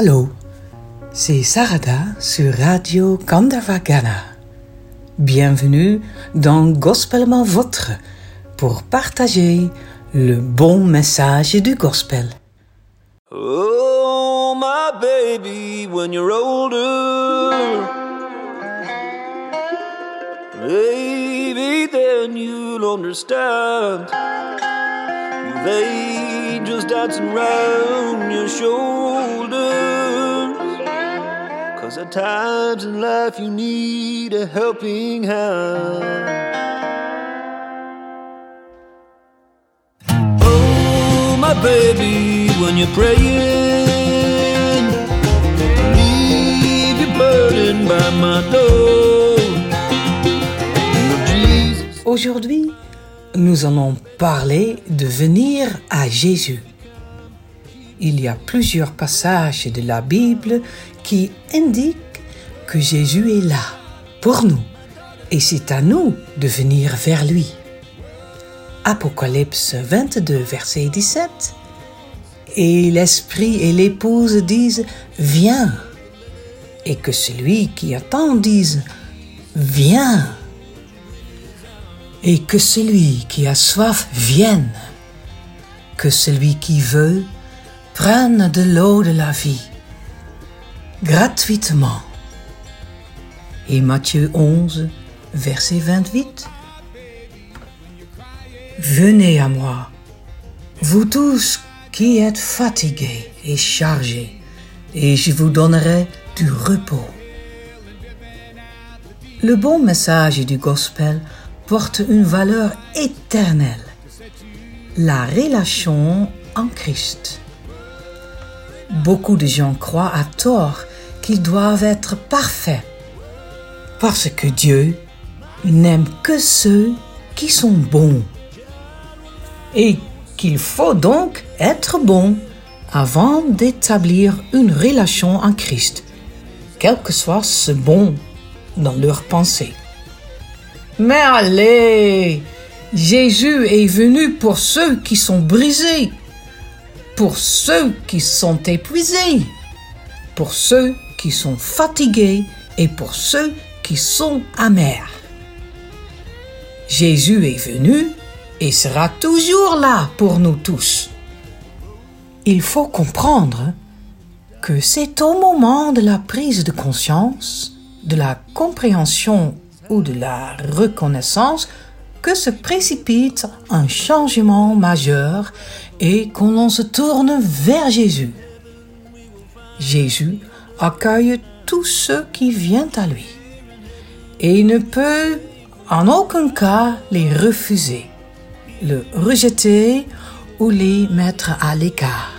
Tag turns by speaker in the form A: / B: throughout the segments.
A: Allô, c'est Sarada sur Radio Gandavagana. Bienvenue dans Gospellement Votre pour partager le bon message du gospel.
B: Oh, my baby, when you're older, maybe then you'll understand. They just dancing round your shoulders. Cause at times in life you need a helping hand. Oh, my baby, when you're praying, leave your burden by my door.
A: Aujourd'hui, nous allons parler de venir à Jésus. Il y a plusieurs passages de la Bible qui indiquent que Jésus est là pour nous et c'est à nous de venir vers lui. Apocalypse 22, verset 17. Et l'Esprit et l'épouse disent Viens. Et que celui qui attend dise Viens. Et que celui qui a soif vienne. Que celui qui veut prenne de l'eau de la vie. Gratuitement. Et Matthieu 11, verset 28. Venez à moi, vous tous qui êtes fatigués et chargés, et je vous donnerai du repos. Le bon message du gospel porte une valeur éternelle, la relation en Christ. Beaucoup de gens croient à tort doivent être parfaits, parce que Dieu n'aime que ceux qui sont bons et qu'il faut donc être bon avant d'établir une relation en Christ, quel que soit ce bon dans leur pensée. Mais allez, Jésus est venu pour ceux qui sont brisés, pour ceux qui sont épuisés, pour ceux qui sont fatigués et pour ceux qui sont amers. Jésus est venu et sera toujours là pour nous tous. Il faut comprendre que c'est au moment de la prise de conscience, de la compréhension ou de la reconnaissance que se précipite un changement majeur et qu'on l'on se tourne vers Jésus. Jésus accueille tous ceux qui viennent à lui et il ne peut en aucun cas les refuser le rejeter ou les mettre à l'écart.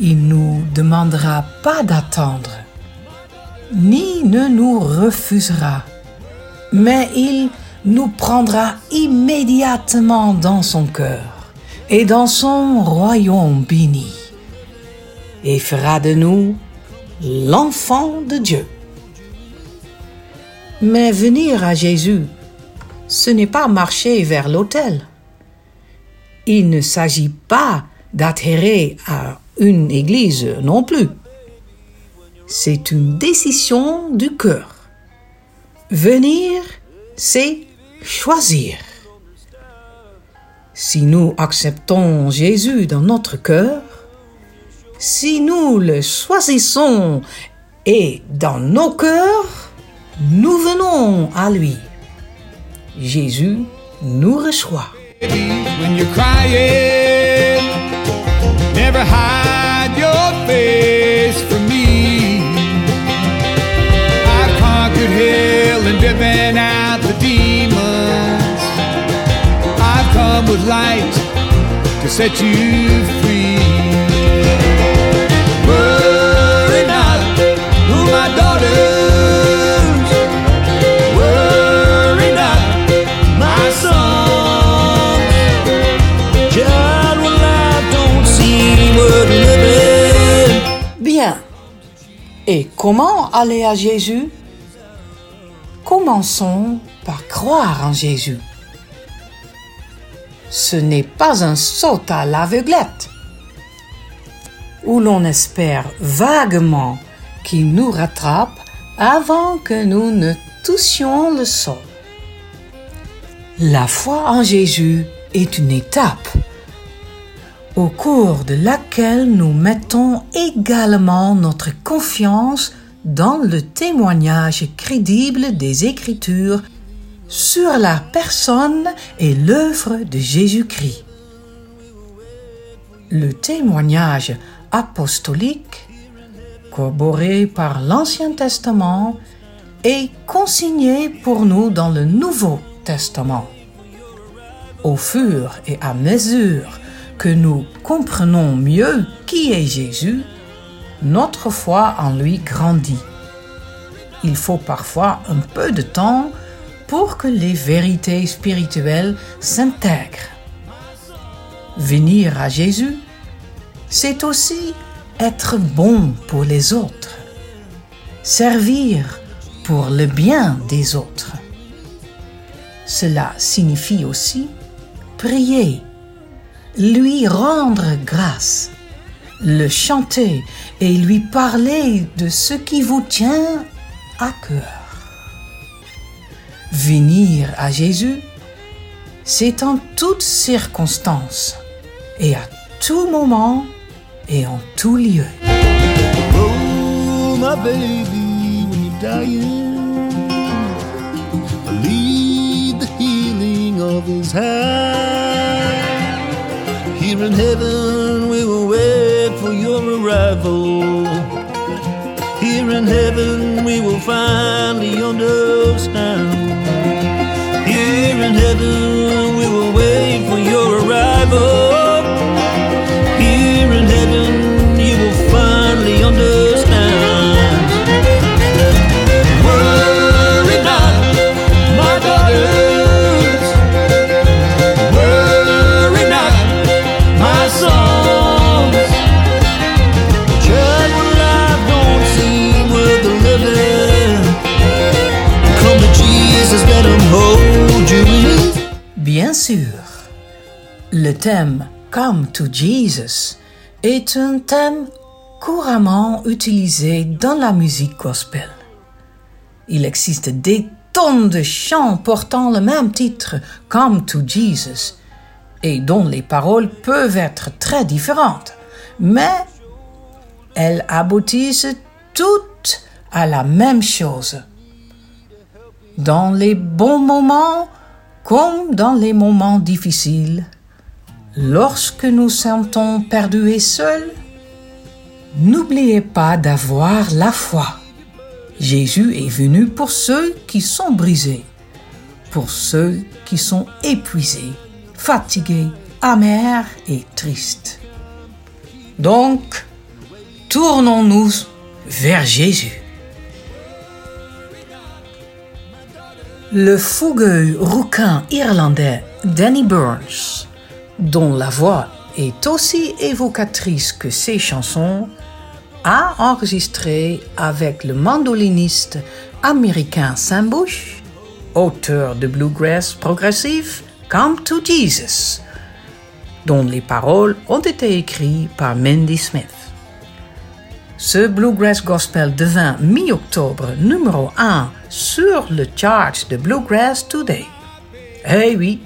A: Il nous demandera pas d'attendre, ni ne nous refusera, mais il nous prendra immédiatement dans son cœur et dans son royaume béni, et fera de nous l'enfant de Dieu. Mais venir à Jésus ce n'est pas marcher vers l'autel. Il ne s'agit pas d'atterrir à une église non plus. C'est une décision du cœur. Venir, c'est choisir. Si nous acceptons Jésus dans notre cœur, si nous le choisissons et dans nos cœurs, nous venons à lui. Jésus nous reçoit.
C: when you're crying. Never hide your face from me. I've conquered hell and driven out the demons. I've come with light to set you free.
A: Comment aller à Jésus? Commençons par croire en Jésus. Ce n'est pas un saut à l'aveuglette. où l'on espère vaguement qu'il nous rattrape avant que nous ne touchions le sol. La foi en Jésus est une étape au cours de laquelle nous mettons également notre confiance dans le témoignage crédible des Écritures sur la personne et l'œuvre de Jésus-Christ. Le témoignage apostolique, corroboré par l'Ancien Testament, est consigné pour nous dans le Nouveau Testament. Au fur et à mesure que nous comprenons mieux qui est Jésus, notre foi en lui grandit. Il faut parfois un peu de temps pour que les vérités spirituelles s'intègrent. Venir à Jésus, c'est aussi être bon pour les autres, servir pour le bien des autres. Cela signifie aussi prier, lui rendre grâce, le chanter et lui parler de ce qui vous tient à cœur. Venir à Jésus, c'est en toutes circonstances et à tout moment et en tout lieu.
B: Here in heaven, for your arrival. Here in heaven, we will finally understand. Here in heaven, we will wait for your arrival.
A: Le thème Come to Jesus est un thème couramment utilisé dans la musique gospel. Il existe des tonnes de chants portant le même titre, Come to Jesus, et dont les paroles peuvent être très différentes, mais elles aboutissent toutes à la même chose. Dans les bons moments comme dans les moments difficiles, lorsque nous sentons perdus et seuls, n'oubliez pas d'avoir la foi. Jésus est venu pour ceux qui sont brisés, pour ceux qui sont épuisés, fatigués, amers et tristes. Donc, tournons-nous vers Jésus. Le fougueux rouquin irlandais Danny Burns, dont la voix est aussi évocatrice que ses chansons, a enregistré avec le mandoliniste américain Sam Bush, auteur de bluegrass progressif Come to Jesus, dont les paroles ont été écrites par Mandy Smith. Ce bluegrass gospel devint mi-octobre numéro 1 sur le chart de Bluegrass Today. Eh oui,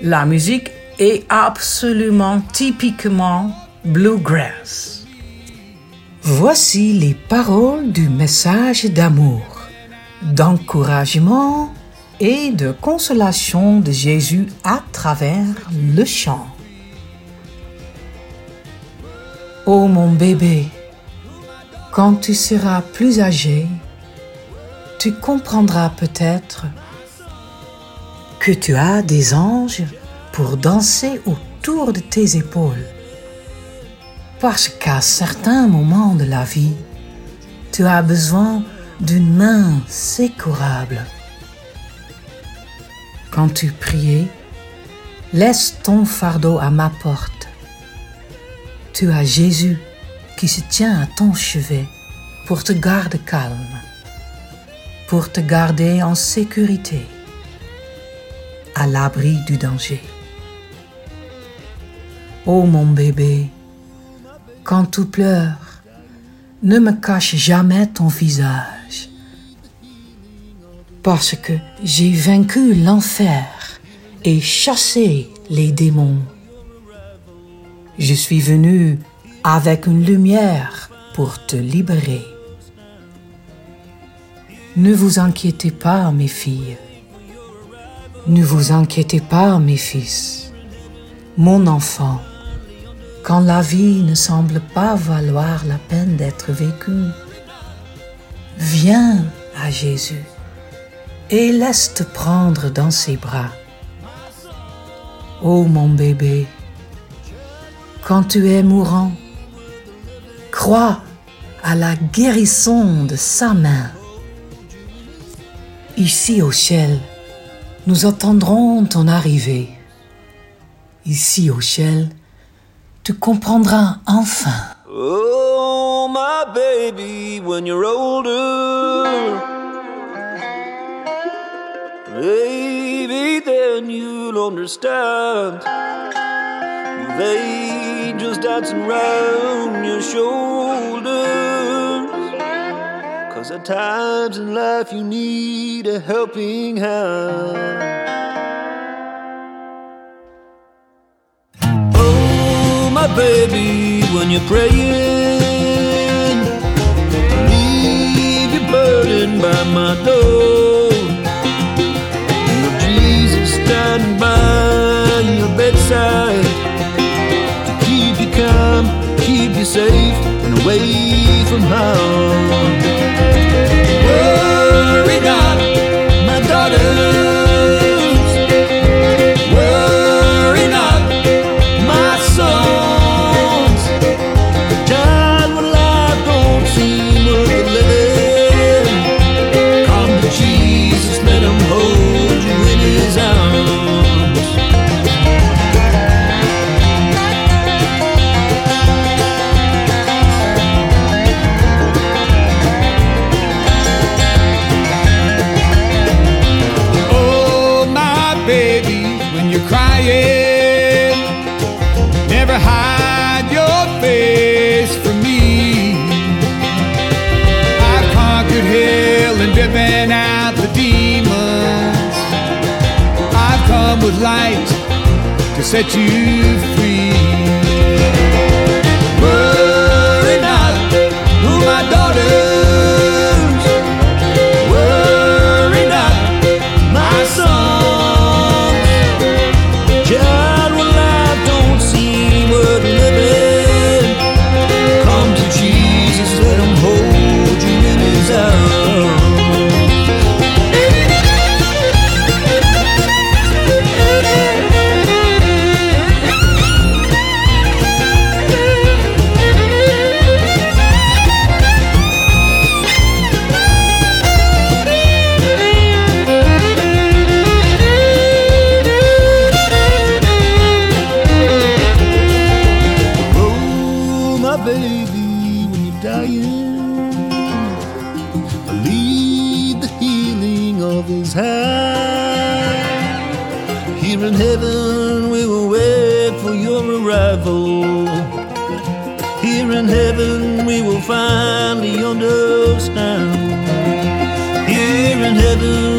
A: la musique est absolument typiquement bluegrass. Voici les paroles du message d'amour, d'encouragement et de consolation de Jésus à travers le chant. Ô mon bébé, quand tu seras plus âgé, tu comprendras peut-être que tu as des anges pour danser autour de tes épaules. Parce qu'à certains moments de la vie, tu as besoin d'une main sécurable. Quand tu priais, laisse ton fardeau à ma porte. Tu as Jésus qui se tient à ton chevet pour te garder calme, pour te garder en sécurité, à l'abri du danger. Ô mon bébé, quand tu pleures, ne me cache jamais ton visage, parce que j'ai vaincu l'enfer et chassé les démons. Je suis venu avec une lumière pour te libérer. Ne vous inquiétez pas, mes filles. Ne vous inquiétez pas, mes fils. Mon enfant, quand la vie ne semble pas valoir la peine d'être vécue, viens à Jésus et laisse te prendre dans ses bras. Ô mon bébé, quand tu es mourant, crois à la guérison de sa main. Ici au ciel, nous attendrons ton arrivée. Ici au ciel, tu comprendras enfin.
B: Oh, my baby, when you're older, maybe then you'll understand. You've angels dancing round your shoulders. Cause at times in life you need a helping hand. Oh, my baby, when you're praying, leave your burden by my door. Your Jesus standing by your bedside safe, and away from harm. Worry not, my daughters.
C: Never hide your face from me. I've conquered hell and driven out the demons. I've come with light to set you free.
B: Heaven,